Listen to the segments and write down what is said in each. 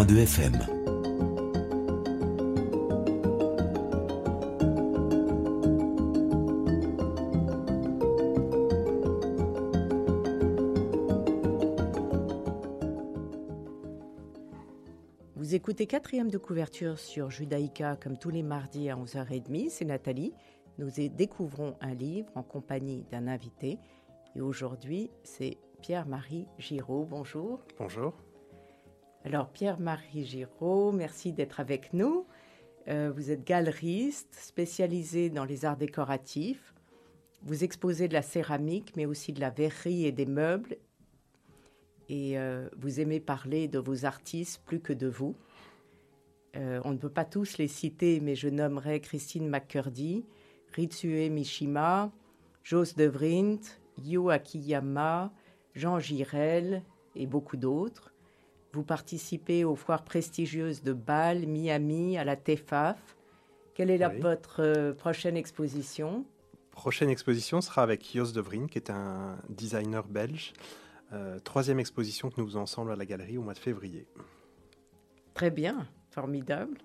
106.2 FM. Vous écoutez quatrième de couverture sur Judaïka comme tous les mardis à 11h30. C'est Nathalie. Nous découvrons un livre en compagnie d'un invité. Et aujourd'hui, c'est Pierre-Marie Giraud. Bonjour. Bonjour. Alors, Pierre-Marie Giraud, merci d'être avec nous. Euh, vous êtes galeriste spécialisé dans les arts décoratifs. Vous exposez de la céramique, mais aussi de la verrerie et des meubles. Et euh, vous aimez parler de vos artistes plus que de vous. Euh, on ne peut pas tous les citer, mais je nommerai Christine McCurdy, Ritsue Mishima, Jos de Vrindt, Yu Akiyama, Jean Girel et beaucoup d'autres. Vous participez aux foires prestigieuses de Bâle, Miami, à la TEFAF. Quelle est la, votre euh, prochaine exposition? Prochaine exposition sera avec Jos de qui est un designer belge. Euh, troisième exposition que nous faisons ensemble à la galerie au mois de février. Très bien, formidable.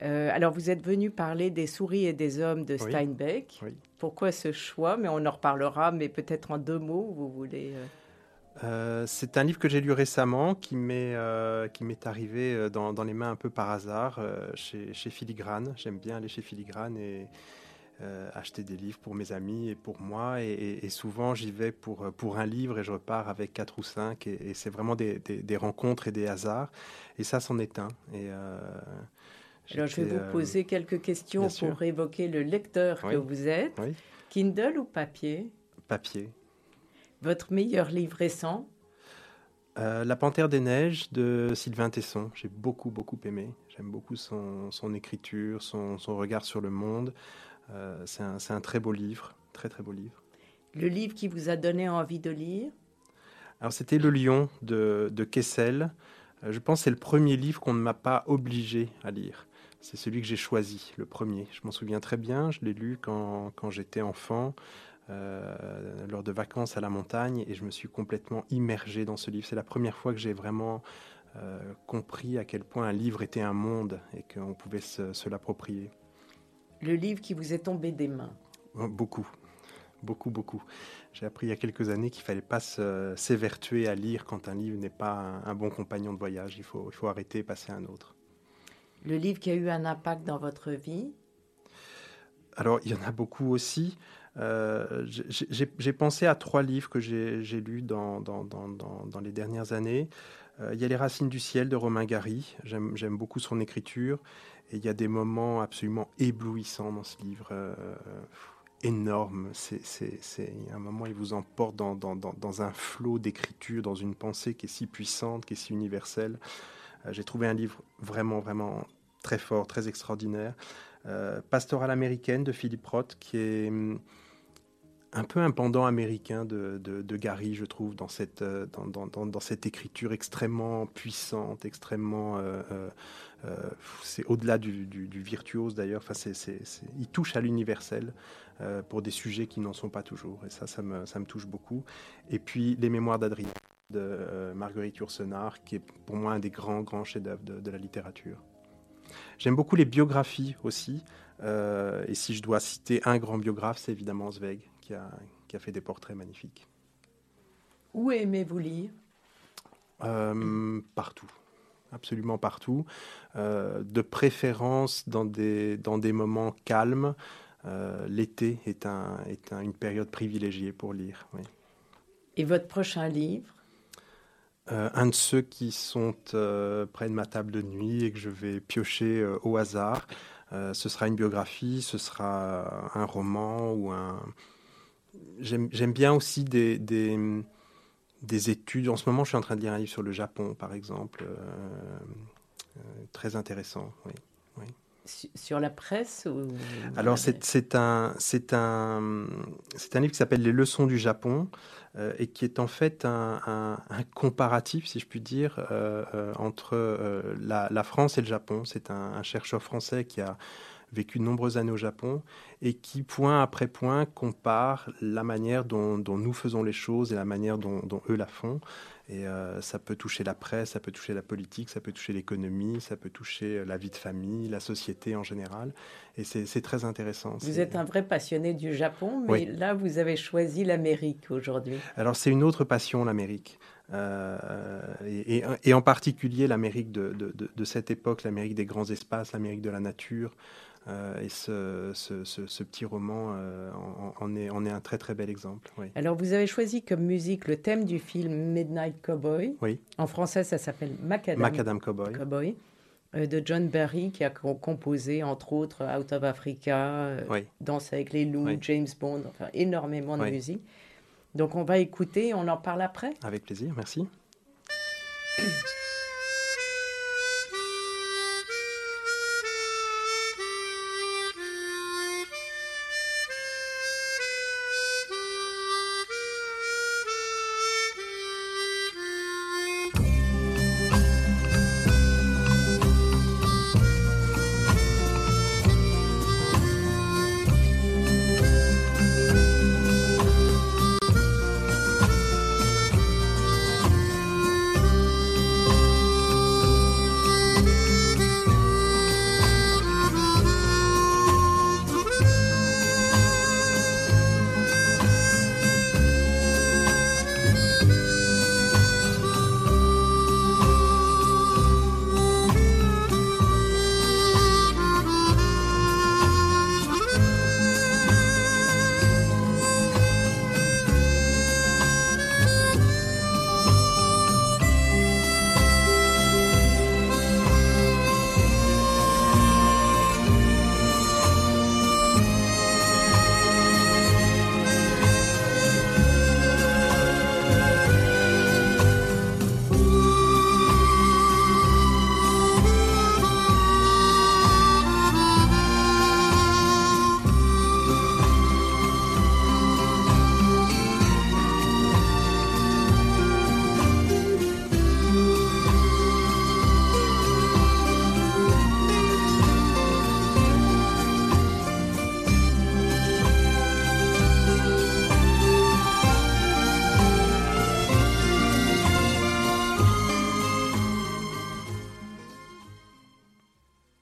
Euh, alors, vous êtes venu parler des souris et des hommes de Steinbeck. Pourquoi ce choix? Mais on en reparlera, mais peut-être en deux mots, vous voulez euh, c'est un livre que j'ai lu récemment qui m'est euh, qui m'est arrivé euh, dans, dans, les mains un peu par hasard chez, chez, Filigrane. J'aime bien aller chez Filigrane et acheter des livres pour mes amis et pour moi. Et, souvent j'y vais pour pour un livre et je repars avec quatre ou cinq. Et, c'est vraiment des, des, rencontres et des hasards. Et ça c'en est un. Et alors, je vais vous poser quelques questions pour évoquer le lecteur que vous êtes. Kindle ou papier? Papier. Votre meilleur livre récent euh, La Panthère des Neiges de Sylvain Tesson. J'ai beaucoup, beaucoup aimé. J'aime beaucoup son, son écriture, son, son, regard sur le monde. Euh, c'est un, un, très beau livre, très, très beau livre. Le livre qui vous a donné envie de lire Alors, c'était Le Lion de, de Kessel. Euh, je pense que c'est le premier livre qu'on ne m'a pas obligé à lire. C'est celui que j'ai choisi, le premier. Je m'en souviens très bien. Je l'ai lu quand, quand j'étais enfant. Euh, lors de vacances à la montagne et je me suis complètement immergé dans ce livre. C'est la première fois que j'ai vraiment euh, compris à quel point un livre était un monde et qu'on pouvait se, l'approprier. Le livre qui vous est tombé des mains oh, Beaucoup, beaucoup, beaucoup. J'ai appris il y a quelques années qu'il fallait pas s'évertuer à lire quand un livre n'est pas un, un, bon compagnon de voyage. Il faut, il faut arrêter et passer à un autre. Le livre qui a eu un impact dans votre vie? Alors, il y en a beaucoup aussi. Euh, j'ai pensé à trois livres que j'ai lus dans, les dernières années. Euh, il y a Les Racines du ciel de Romain Gary. J'aime beaucoup son écriture. Et il y a des moments absolument éblouissants dans ce livre. Euh, énorme. C'est un moment, il vous emporte dans, un flot d'écriture, dans une pensée qui est si puissante, qui est si universelle. J'ai trouvé un livre vraiment, vraiment très fort, très extraordinaire. Pastorale américaine de Philippe Roth, qui est hum, un peu un pendant américain de, de, Gary, je trouve, dans cette, euh, dans, dans, dans, cette écriture extrêmement puissante, extrêmement... Euh, euh, c'est au-delà du, du, virtuose d'ailleurs, enfin, c'est, il touche à l'universel pour des sujets qui n'en sont pas toujours. Et ça, ça me, ça me touche beaucoup. Et puis, Les Mémoires d'Adrien de Marguerite Yourcenar, qui est pour moi un des grands, grands chefs-d'œuvre de, de la littérature. J'aime beaucoup les biographies aussi. et si je dois citer un grand biographe, c'est évidemment Zweig, qui a, fait des portraits magnifiques. Où aimez-vous lire? Euh, Partout, absolument partout. Euh, de préférence dans des, dans des moments calmes. Euh, l'été est, un, est une période privilégiée pour lire. Oui. Et votre prochain livre? Un de ceux qui sont près de ma table de nuit et que je vais piocher au hasard. ce sera une biographie, ce sera un roman ou un, j'aime bien aussi des, des, des, études. En ce moment, je suis en train de lire un livre sur le Japon, par exemple. Euh, euh, très intéressant, oui. oui. Sur la presse ou... Alors, c'est un, un, un livre qui s'appelle Les leçons du Japon euh, et qui est en fait un, un, un comparatif, si je puis dire, entre la, la, France et le Japon. C'est un, chercheur français qui a vécu de nombreuses années au Japon et qui, point après point, compare la manière dont, nous faisons les choses et la manière dont, eux la font. Et euh, ça peut toucher la presse, ça peut toucher la politique, ça peut toucher l'économie, ça peut toucher la vie de famille, la société en général. Et c'est très intéressant. Vous êtes un vrai passionné du Japon, mais là, vous avez choisi l'Amérique aujourd'hui. Alors, c'est une autre passion, l'Amérique. Euh, et, en particulier l'Amérique de, de, cette époque, l'Amérique des grands espaces, l'Amérique de la nature. Euh, et ce, ce, petit roman euh, en, est, est, un très très bel exemple. Alors vous avez choisi comme musique le thème du film Midnight Cowboy. Oui. En français ça s'appelle Macadam, Macadam Cowboy. Cowboy de John Barry qui a composé entre autres Out of Africa, Danse avec les loups, James Bond, enfin énormément de musique. Donc on va écouter, on en parle après Avec plaisir, merci.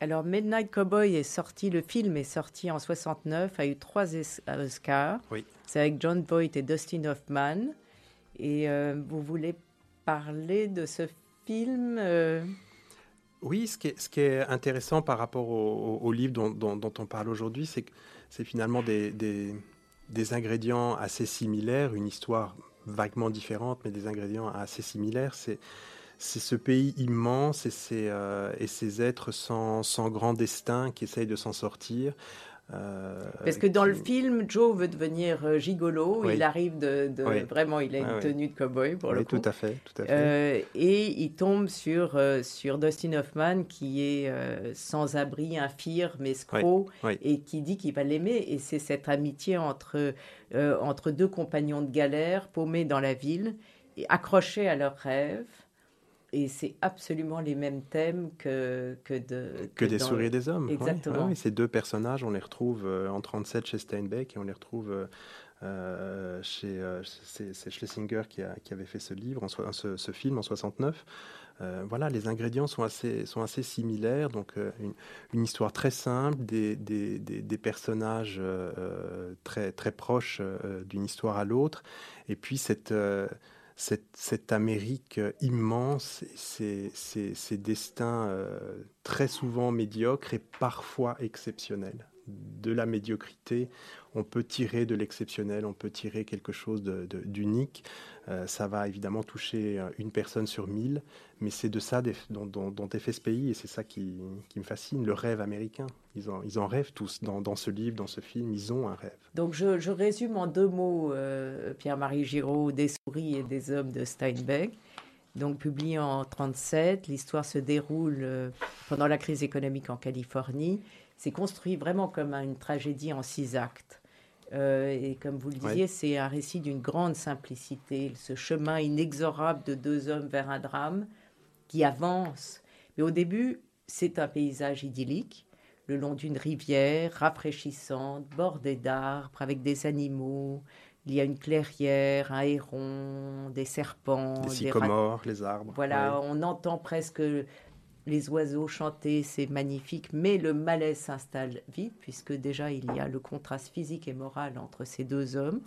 Alors, Midnight Cowboy est sorti, le film est sorti en 69, a eu trois Oscars. Oui. C'est avec John Voight et Dustin Hoffman. Et euh, vous voulez parler de ce film euh? Oui, ce qui, est, ce qui, est, intéressant par rapport au, livre dont, on parle aujourd'hui, c'est que c'est finalement des, des, ingrédients assez similaires, une histoire vaguement différente, mais des ingrédients assez similaires. C'est c'est ce pays immense et ces, euh, et ces êtres sans, sans, grand destin qui essayent de s'en sortir. Euh, Parce que dans le film, Joe veut devenir euh, gigolo. Il arrive de, vraiment, il a une tenue de cowboy pour le coup. Tout à fait, tout à fait. et il tombe sur sur Dustin Hoffman qui est sans abri, infirme, escroc, et qui dit qu'il va l'aimer. Et c'est cette amitié entre entre deux compagnons de galère paumés dans la ville, et accrochés à leurs rêves. Et c'est absolument les mêmes thèmes que, que, de, que, des souris et des hommes. Exactement. ces deux personnages, on les retrouve euh, en 37 chez Steinbeck et on les retrouve euh, euh, chez c'est Schlesinger qui, a, qui, avait fait ce livre, en ce, ce, film en 69. voilà, les ingrédients sont assez, sont assez similaires. Donc, une, une, histoire très simple, des, des, des, des personnages très, très proches d'une histoire à l'autre. Et puis, cette cette, Amérique euh, immense, ces, ces, destins euh, très souvent médiocres et parfois exceptionnels. De la médiocrité, on peut tirer de l'exceptionnel, on peut tirer quelque chose d'unique. Euh, ça va évidemment toucher une personne sur mille, mais c'est de ça dont, dont, est fait ce pays et c'est ça qui, me fascine, le rêve américain. Ils en, rêvent tous dans, ce livre, dans ce film, ils ont un rêve. Donc je, résume en deux mots euh, Pierre-Marie Giraud, Des souris et des hommes de Steinbeck. Donc publié en 1937, l'histoire se déroule euh, pendant la crise économique en Californie. C'est construit vraiment comme une tragédie en six actes. Euh, et comme vous le disiez, c'est un récit d'une grande simplicité, ce chemin inexorable de deux hommes vers un drame qui avance. Mais au début, c'est un paysage idyllique. le long d'une rivière rafraîchissante, bordée d'arbres, avec des animaux. Il y a une clairière, un héron, des serpents, des sycomores, les arbres. Voilà, on entend presque les oiseaux chanter, c'est magnifique, mais le malaise s'installe vite, puisque déjà il y a le contraste physique et moral entre ces deux hommes.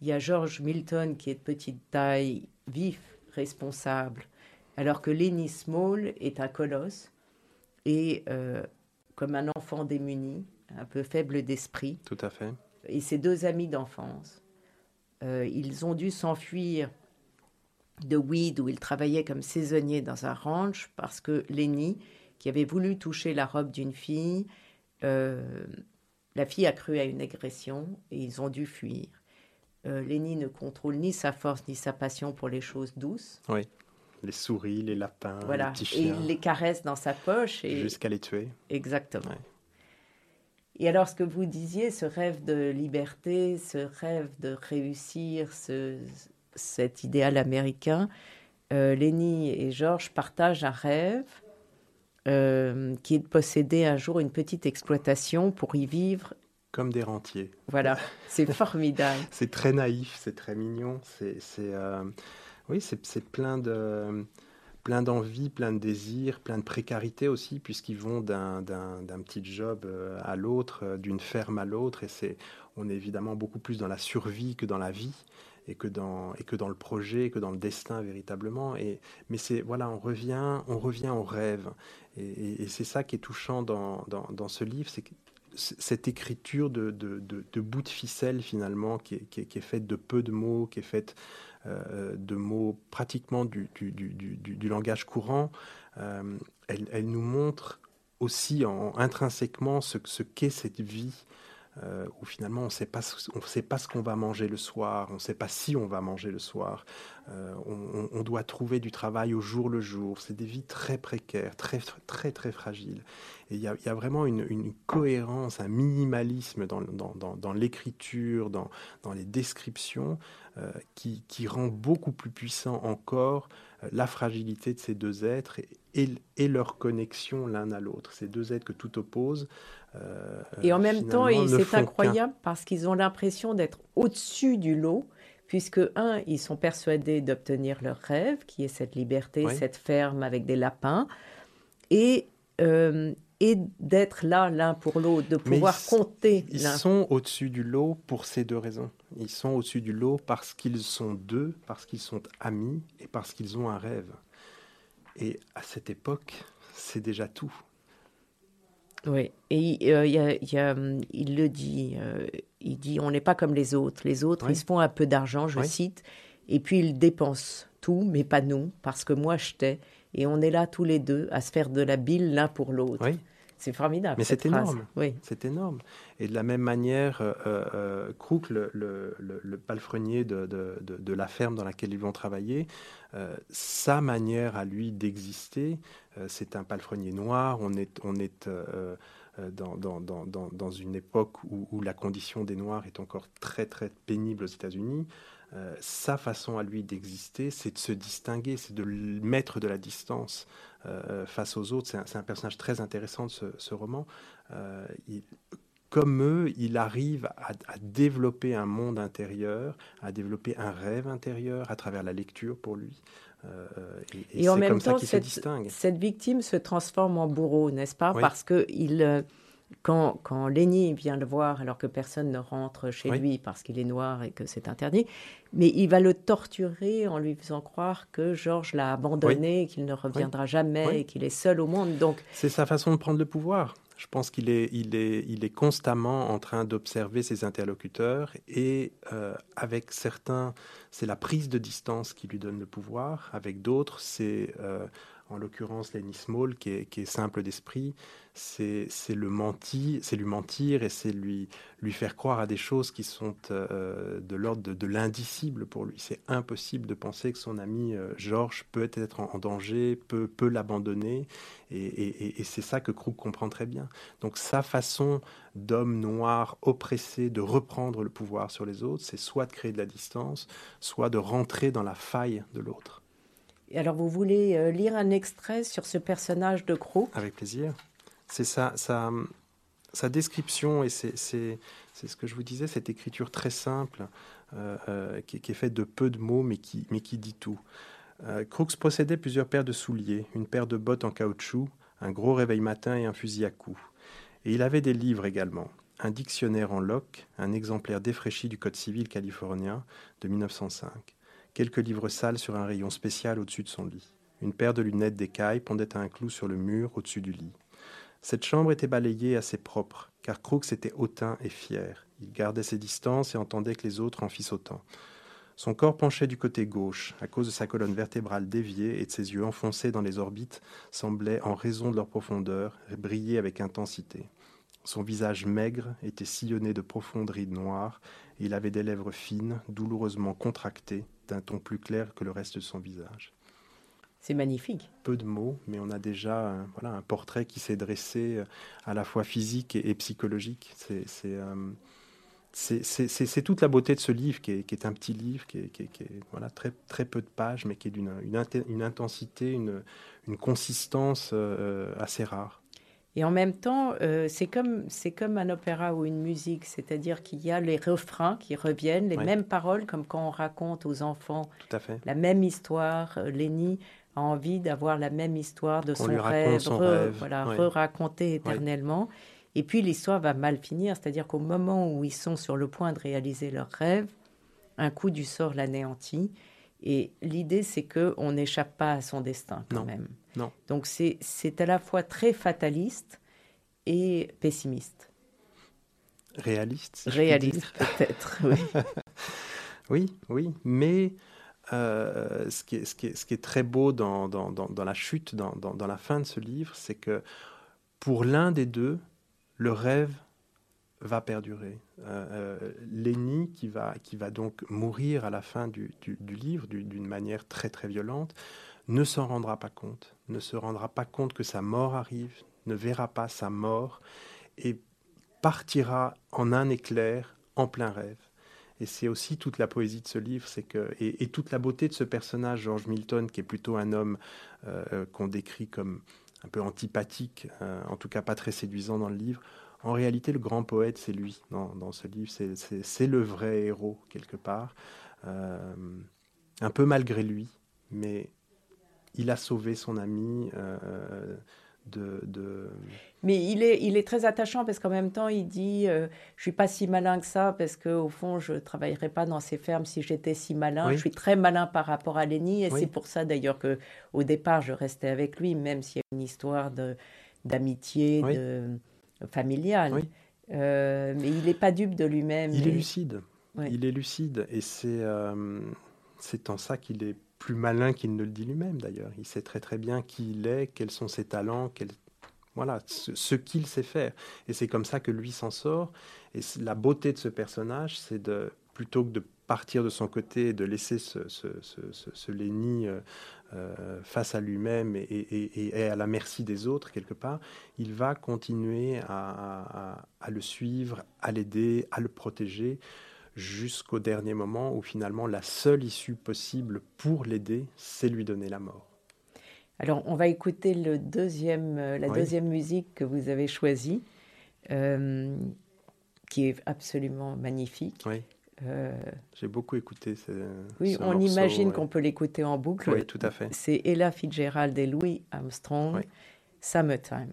Il y a George Milton qui est de petite taille, vif, responsable, alors que Lenny Small est un colosse et euh, comme un enfant démuni, un peu faible d'esprit. Tout à fait. Et ses deux amis d'enfance, euh, ils ont dû s'enfuir de Weed où ils travaillaient comme saisonniers dans un ranch parce que Lenny, qui avait voulu toucher la robe d'une fille, euh, la fille a cru à une agression et ils ont dû fuir. Euh, Lenny ne contrôle ni sa force ni sa passion pour les choses douces. Oui, les souris, les lapins, voilà. les petits chiens. Et il les caresse dans sa poche. Et... Jusqu'à les tuer. Exactement. Et alors, ce que vous disiez, ce rêve de liberté, ce rêve de réussir, ce, cet idéal américain, euh, Lenny et Georges partagent un rêve euh, qui est de posséder un jour une petite exploitation pour y vivre. Comme des rentiers. Voilà, c'est formidable. c'est très naïf, c'est très mignon. C'est, euh, oui, c'est, plein de plein d'envie, plein de désirs, plein de précarité aussi, puisqu'ils vont d'un, petit job à l'autre, d'une ferme à l'autre, et c'est, on est évidemment beaucoup plus dans la survie que dans la vie et que dans et que dans le projet, et que dans le destin véritablement. Et mais c'est voilà, on revient, on revient au rêve, et, c'est ça qui est touchant dans, dans, ce livre, c'est cette écriture de, de, de, bout de ficelle finalement qui est, qui, est, faite de peu de mots, qui est faite euh, de mots pratiquement du, du, du, du langage courant, euh, elle, elle, nous montre aussi en, intrinsèquement ce, ce qu'est cette vie euh, où finalement on on sait pas ce qu'on va manger le soir, on ne sait pas si on va manger le soir. Euh, on, doit trouver du travail au jour le jour. C'est des vies très précaires, très très très fragiles. Et il y, a, vraiment une, cohérence, un minimalisme dans, dans, dans, l'écriture, dans, les descriptions, euh, qui, qui, rend beaucoup plus puissant encore la fragilité de ces deux êtres et, et leur connexion l'un à l'autre. Ces deux êtres que tout oppose. Euh, et en même temps, c'est incroyable parce qu'ils ont l'impression d'être au-dessus du lot, puisque, un, ils sont persuadés d'obtenir leur rêve, qui est cette liberté, cette ferme avec des lapins, et, euh, et d'être là l'un pour l'autre, de pouvoir compter. Ils sont au-dessus du lot pour ces deux raisons. Ils sont au-dessus du lot parce qu'ils sont deux, parce qu'ils sont amis et parce qu'ils ont un rêve. Et à cette époque, c'est déjà tout. Oui, et euh, y a, hum, il le dit, euh, il dit on n'est pas comme les autres. Les autres, ils se font un peu d'argent, je cite, et puis ils dépensent tout, mais pas nous, parce que moi je t'ai. Et on est là tous les deux à se faire de la bile l'un pour l'autre. C'est formidable. Mais c'est énorme. Oui. C'est énorme. Et de la même manière, euh, euh Crook, le, le, le, palefrenier de, de, de, la ferme dans laquelle ils vont travailler, euh, sa manière à lui d'exister, euh, c'est un palefrenier noir. On est, on est dans, dans, dans, dans, une époque où, où, la condition des Noirs est encore très très pénible aux États-Unis. Sa façon à lui d'exister, c'est de se distinguer, c'est de mettre de la distance. Euh, face aux autres. C'est un, personnage très intéressant de ce, roman. Euh, comme eux, il arrive à, développer un monde intérieur, à développer un rêve intérieur à travers la lecture pour lui. Euh, et, en même temps, cette, cette, victime se transforme en bourreau, n'est-ce pas? Parce que il, quand, quand Lenny vient le voir alors que personne ne rentre chez lui parce qu'il est noir et que c'est interdit, mais il va le torturer en lui faisant croire que Georges l'a abandonné, qu'il ne reviendra jamais, et qu'il est seul au monde. Donc c'est sa façon de prendre le pouvoir. Je pense qu'il est, il est, il est constamment en train d'observer ses interlocuteurs et euh, avec certains, c'est la prise de distance qui lui donne le pouvoir. Avec d'autres, c'est euh, en l'occurrence Lenny Small, qui est, simple d'esprit, c'est le menti, c'est lui mentir et c'est lui, lui faire croire à des choses qui sont euh, de l'ordre de, l'indicible pour lui. C'est impossible de penser que son ami euh, Georges peut être en, danger, peut, peut l'abandonner, et, et, c'est ça que Krug comprend très bien. Donc sa façon d'homme noir oppressé de reprendre le pouvoir sur les autres, c'est soit de créer de la distance, soit de rentrer dans la faille de l'autre. Alors, vous voulez euh, lire un extrait sur ce personnage de Croc Avec plaisir. c'est sa, sa, description et c'est ce que je vous disais, cette écriture très simple euh, euh, qui, est faite de peu de mots mais qui, dit tout. Crooks possédait plusieurs paires de souliers, une paire de bottes en caoutchouc, un gros réveil matin et un fusil à coups. Et il avait des livres également. Un dictionnaire en loch, un exemplaire défraîchi du Code civil californien de 1905. Quelques livres sales sur un rayon spécial au-dessus de son lit. Une paire de lunettes d'écaille pendait à un clou sur le mur au-dessus du lit. Cette chambre était balayée assez propre, car Crooks était hautain et fier. Il gardait ses distances et entendait que les autres en fissent autant. Son corps penchait du côté gauche, à cause de sa colonne vertébrale déviée et de ses yeux enfoncés dans les orbites, semblaient, en raison de leur profondeur, briller avec intensité. Son visage maigre était sillonné de profondes rides noires, et il avait des lèvres fines, douloureusement contractées, d'un ton plus clair que le reste de son visage. C'est magnifique. Peu de mots, mais on a déjà un, voilà, un portrait qui s'est dressé euh, à la fois physique et, psychologique. C'est, euh, c'est toute la beauté de ce livre, qui est, qui est un petit livre, qui est, qui est, voilà, très, très peu de pages, mais qui est d'une une, une, intensité, une, une consistance euh, assez rare. Et en même temps, euh, c'est comme, comme un opéra ou une musique, c'est-à-dire qu'il y a les refrains qui reviennent, les mêmes paroles, comme quand on raconte aux enfants Tout à fait. la même histoire. Euh, Lenny a envie d'avoir la même histoire de son rêve, son rêve. Voilà, re-raconter éternellement. Et puis l'histoire va mal finir, c'est-à-dire qu'au moment où ils sont sur le point de réaliser leur rêve, un coup du sort l'anéantit. Et l'idée, c'est qu'on n'échappe pas à son destin quand même. Non. Donc c'est à la fois très fataliste et pessimiste. Réaliste. Réaliste, peut-être, oui. oui, oui. Mais euh, ce, qui est, ce, qui est, ce, qui est, très beau dans, dans, dans la chute, dans, la fin de ce livre, c'est que pour l'un des deux, le rêve va perdurer. Euh, euh qui va, qui va donc mourir à la fin du, du, livre d'une manière très très violente, ne s'en rendra pas compte, ne se rendra pas compte que sa mort arrive, ne verra pas sa mort et partira en un éclair en plein rêve. Et c'est aussi toute la poésie de ce livre, c'est que et, toute la beauté de ce personnage, George Milton, qui est plutôt un homme euh, euh, qu'on décrit comme un peu antipathique, en tout cas pas très séduisant dans le livre. En réalité, le grand poète, c'est lui dans, ce livre. C'est le vrai héros, quelque part. Euh, un peu malgré lui, mais il a sauvé son ami. Euh, de, Mais il est, il est très attachant parce qu'en même temps, il dit euh, Je suis pas si malin que ça parce qu'au fond, je ne travaillerais pas dans ces fermes si j'étais si malin. Je suis très malin par rapport à Lenny et c'est pour ça d'ailleurs qu'au départ, je restais avec lui, même s'il y a une histoire d'amitié, de, familiale. Euh, mais il n'est pas dupe de lui-même. Il est lucide. Il est lucide et c'est euh, c'est en ça qu'il est plus malin qu'il ne le dit lui-même d'ailleurs. Il sait très très bien qui il est, quels sont ses talents, voilà, ce, qu'il sait faire. Et c'est comme ça que lui s'en sort. Et la beauté de ce personnage, c'est de plutôt que de partir de son côté et de laisser ce, ce, ce, Lenny euh, euh, face à lui-même et, à la merci des autres quelque part, il va continuer à, à le suivre, à l'aider, à le protéger jusqu'au dernier moment où finalement la seule issue possible pour l'aider, c'est lui donner la mort. Alors on va écouter le deuxième, euh, la deuxième musique que vous avez choisie, euh, qui est absolument magnifique. Oui. Euh, J'ai beaucoup écouté. Ce, oui, on imagine qu'on peut l'écouter en boucle. Oui, tout à fait. C'est Ella Fitzgerald et Louis Armstrong, Summertime.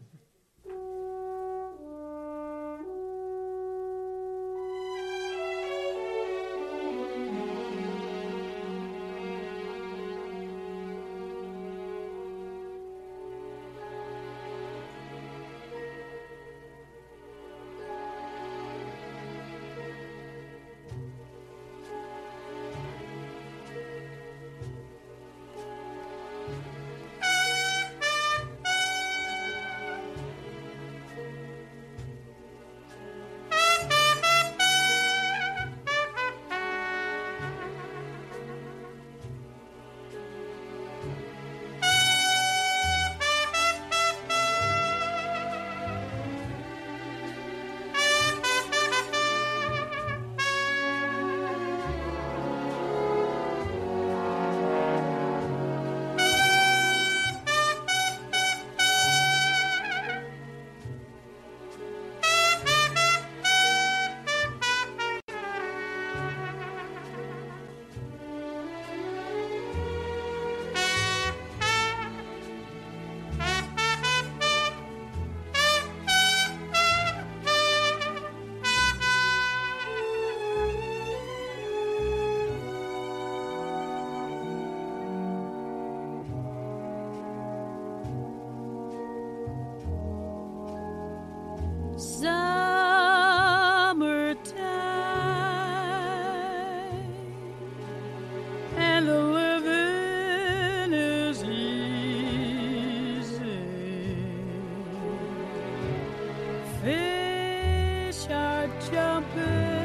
jumping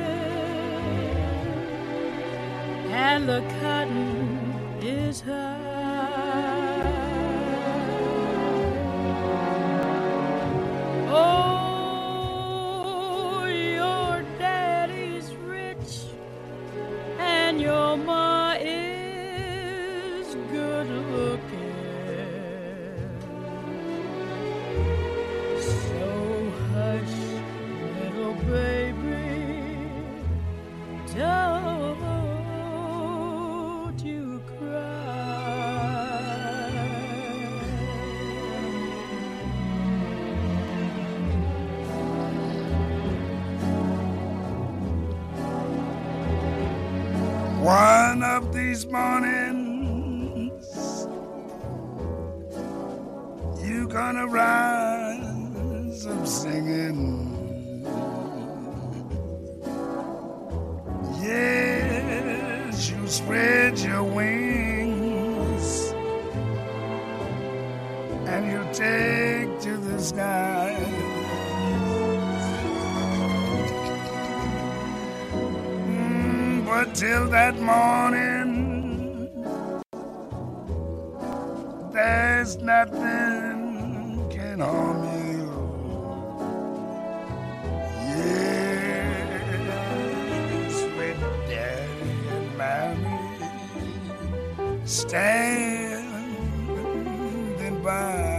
and the cotton is high. Rise up singing. Yes you spread your wings and you take to the sky. Mm, but till that morning there's nothing harm you. Yes, with daddy and mommy standing by.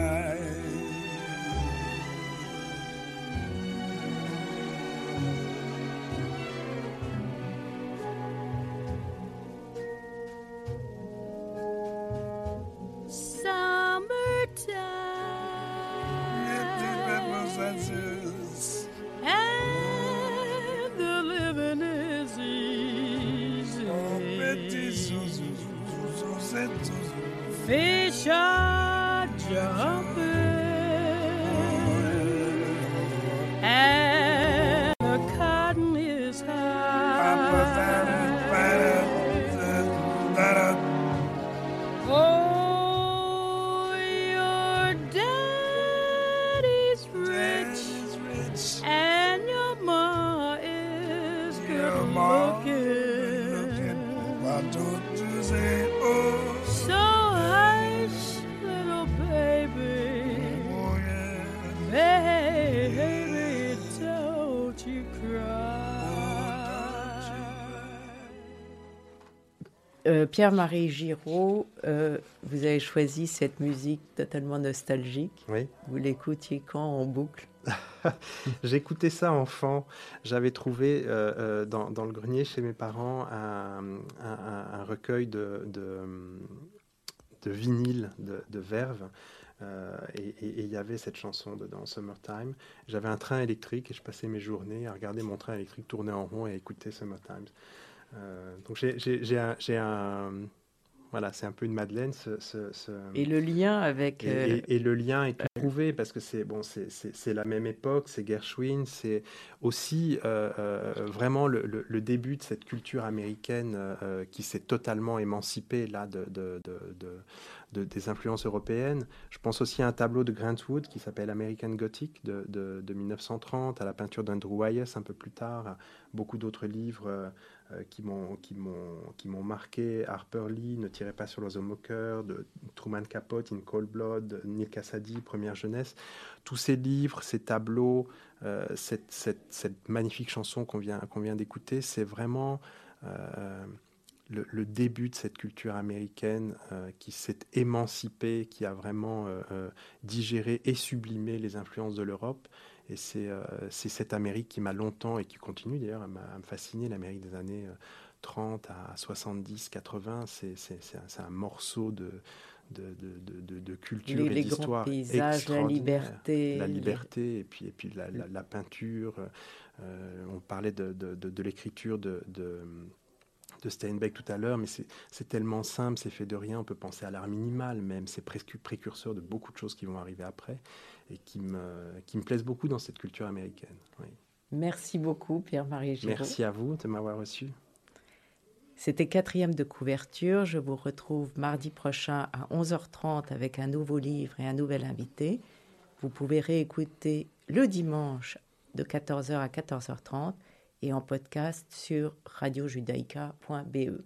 Euh, Pierre-Marie Giraud, euh, vous avez choisi cette musique totalement nostalgique. Oui. Vous l'écoutiez quand en boucle? J'écoutais ça enfant. J'avais trouvé euh, dans, le grenier chez mes parents un, recueil de, de, de vinyles de, de verve. et il y avait cette chanson dedans, Summertime. J'avais un train électrique et je passais mes journées à regarder mon train électrique tourner en rond et à écouter Summertime. Euh, donc j'ai un, voilà, c'est un peu une Madeleine. Ce, Et le lien avec. Et, euh, le lien est tout prouvé parce que c'est bon, c'est la même époque, c'est Gershwin, c'est aussi euh, vraiment le, le, début de cette culture américaine qui s'est totalement émancipée là de, de, de, des influences européennes. Je pense aussi à un tableau de Grant Wood qui s'appelle American Gothic de, 1930, à la peinture d'Andrew Wyeth un peu plus tard, à beaucoup d'autres livres. Euh, qui m'ont marqué Harper Lee ne tirez pas sur l'oiseau moqueur de Truman Capote In Cold Blood Neil Cassady Première jeunesse tous ces livres ces tableaux euh, cette, cette, magnifique chanson qu'on vient qu'on vient d'écouter c'est vraiment euh, le, début de cette culture américaine qui s'est émancipée, qui a vraiment digéré et sublimé les influences de l'Europe et euh, c'est cette Amérique qui m'a longtemps, et qui continue d'ailleurs à, me fasciner, l'Amérique des années 30 euh, à 70, 80. C'est un, morceau de, de, de, de, culture et d'histoire la liberté. La liberté, et puis, et puis la, la, peinture. Euh, on parlait de, l'écriture de, de Steinbeck tout à l'heure, mais c'est tellement simple, c'est fait de rien. On peut penser à l'art minimal même. C'est presque précurseur de beaucoup de choses qui vont arriver après et qui me, qui me plaisent beaucoup dans cette culture américaine. Merci beaucoup, Pierre-Marie. Merci à vous de m'avoir reçu. C'était quatrième de couverture. Je vous retrouve mardi prochain à 11h30 avec un nouveau livre et un nouvel invité. Vous pouvez réécouter le dimanche de 14h à 14h30 et en podcast sur radiojudaïca.be.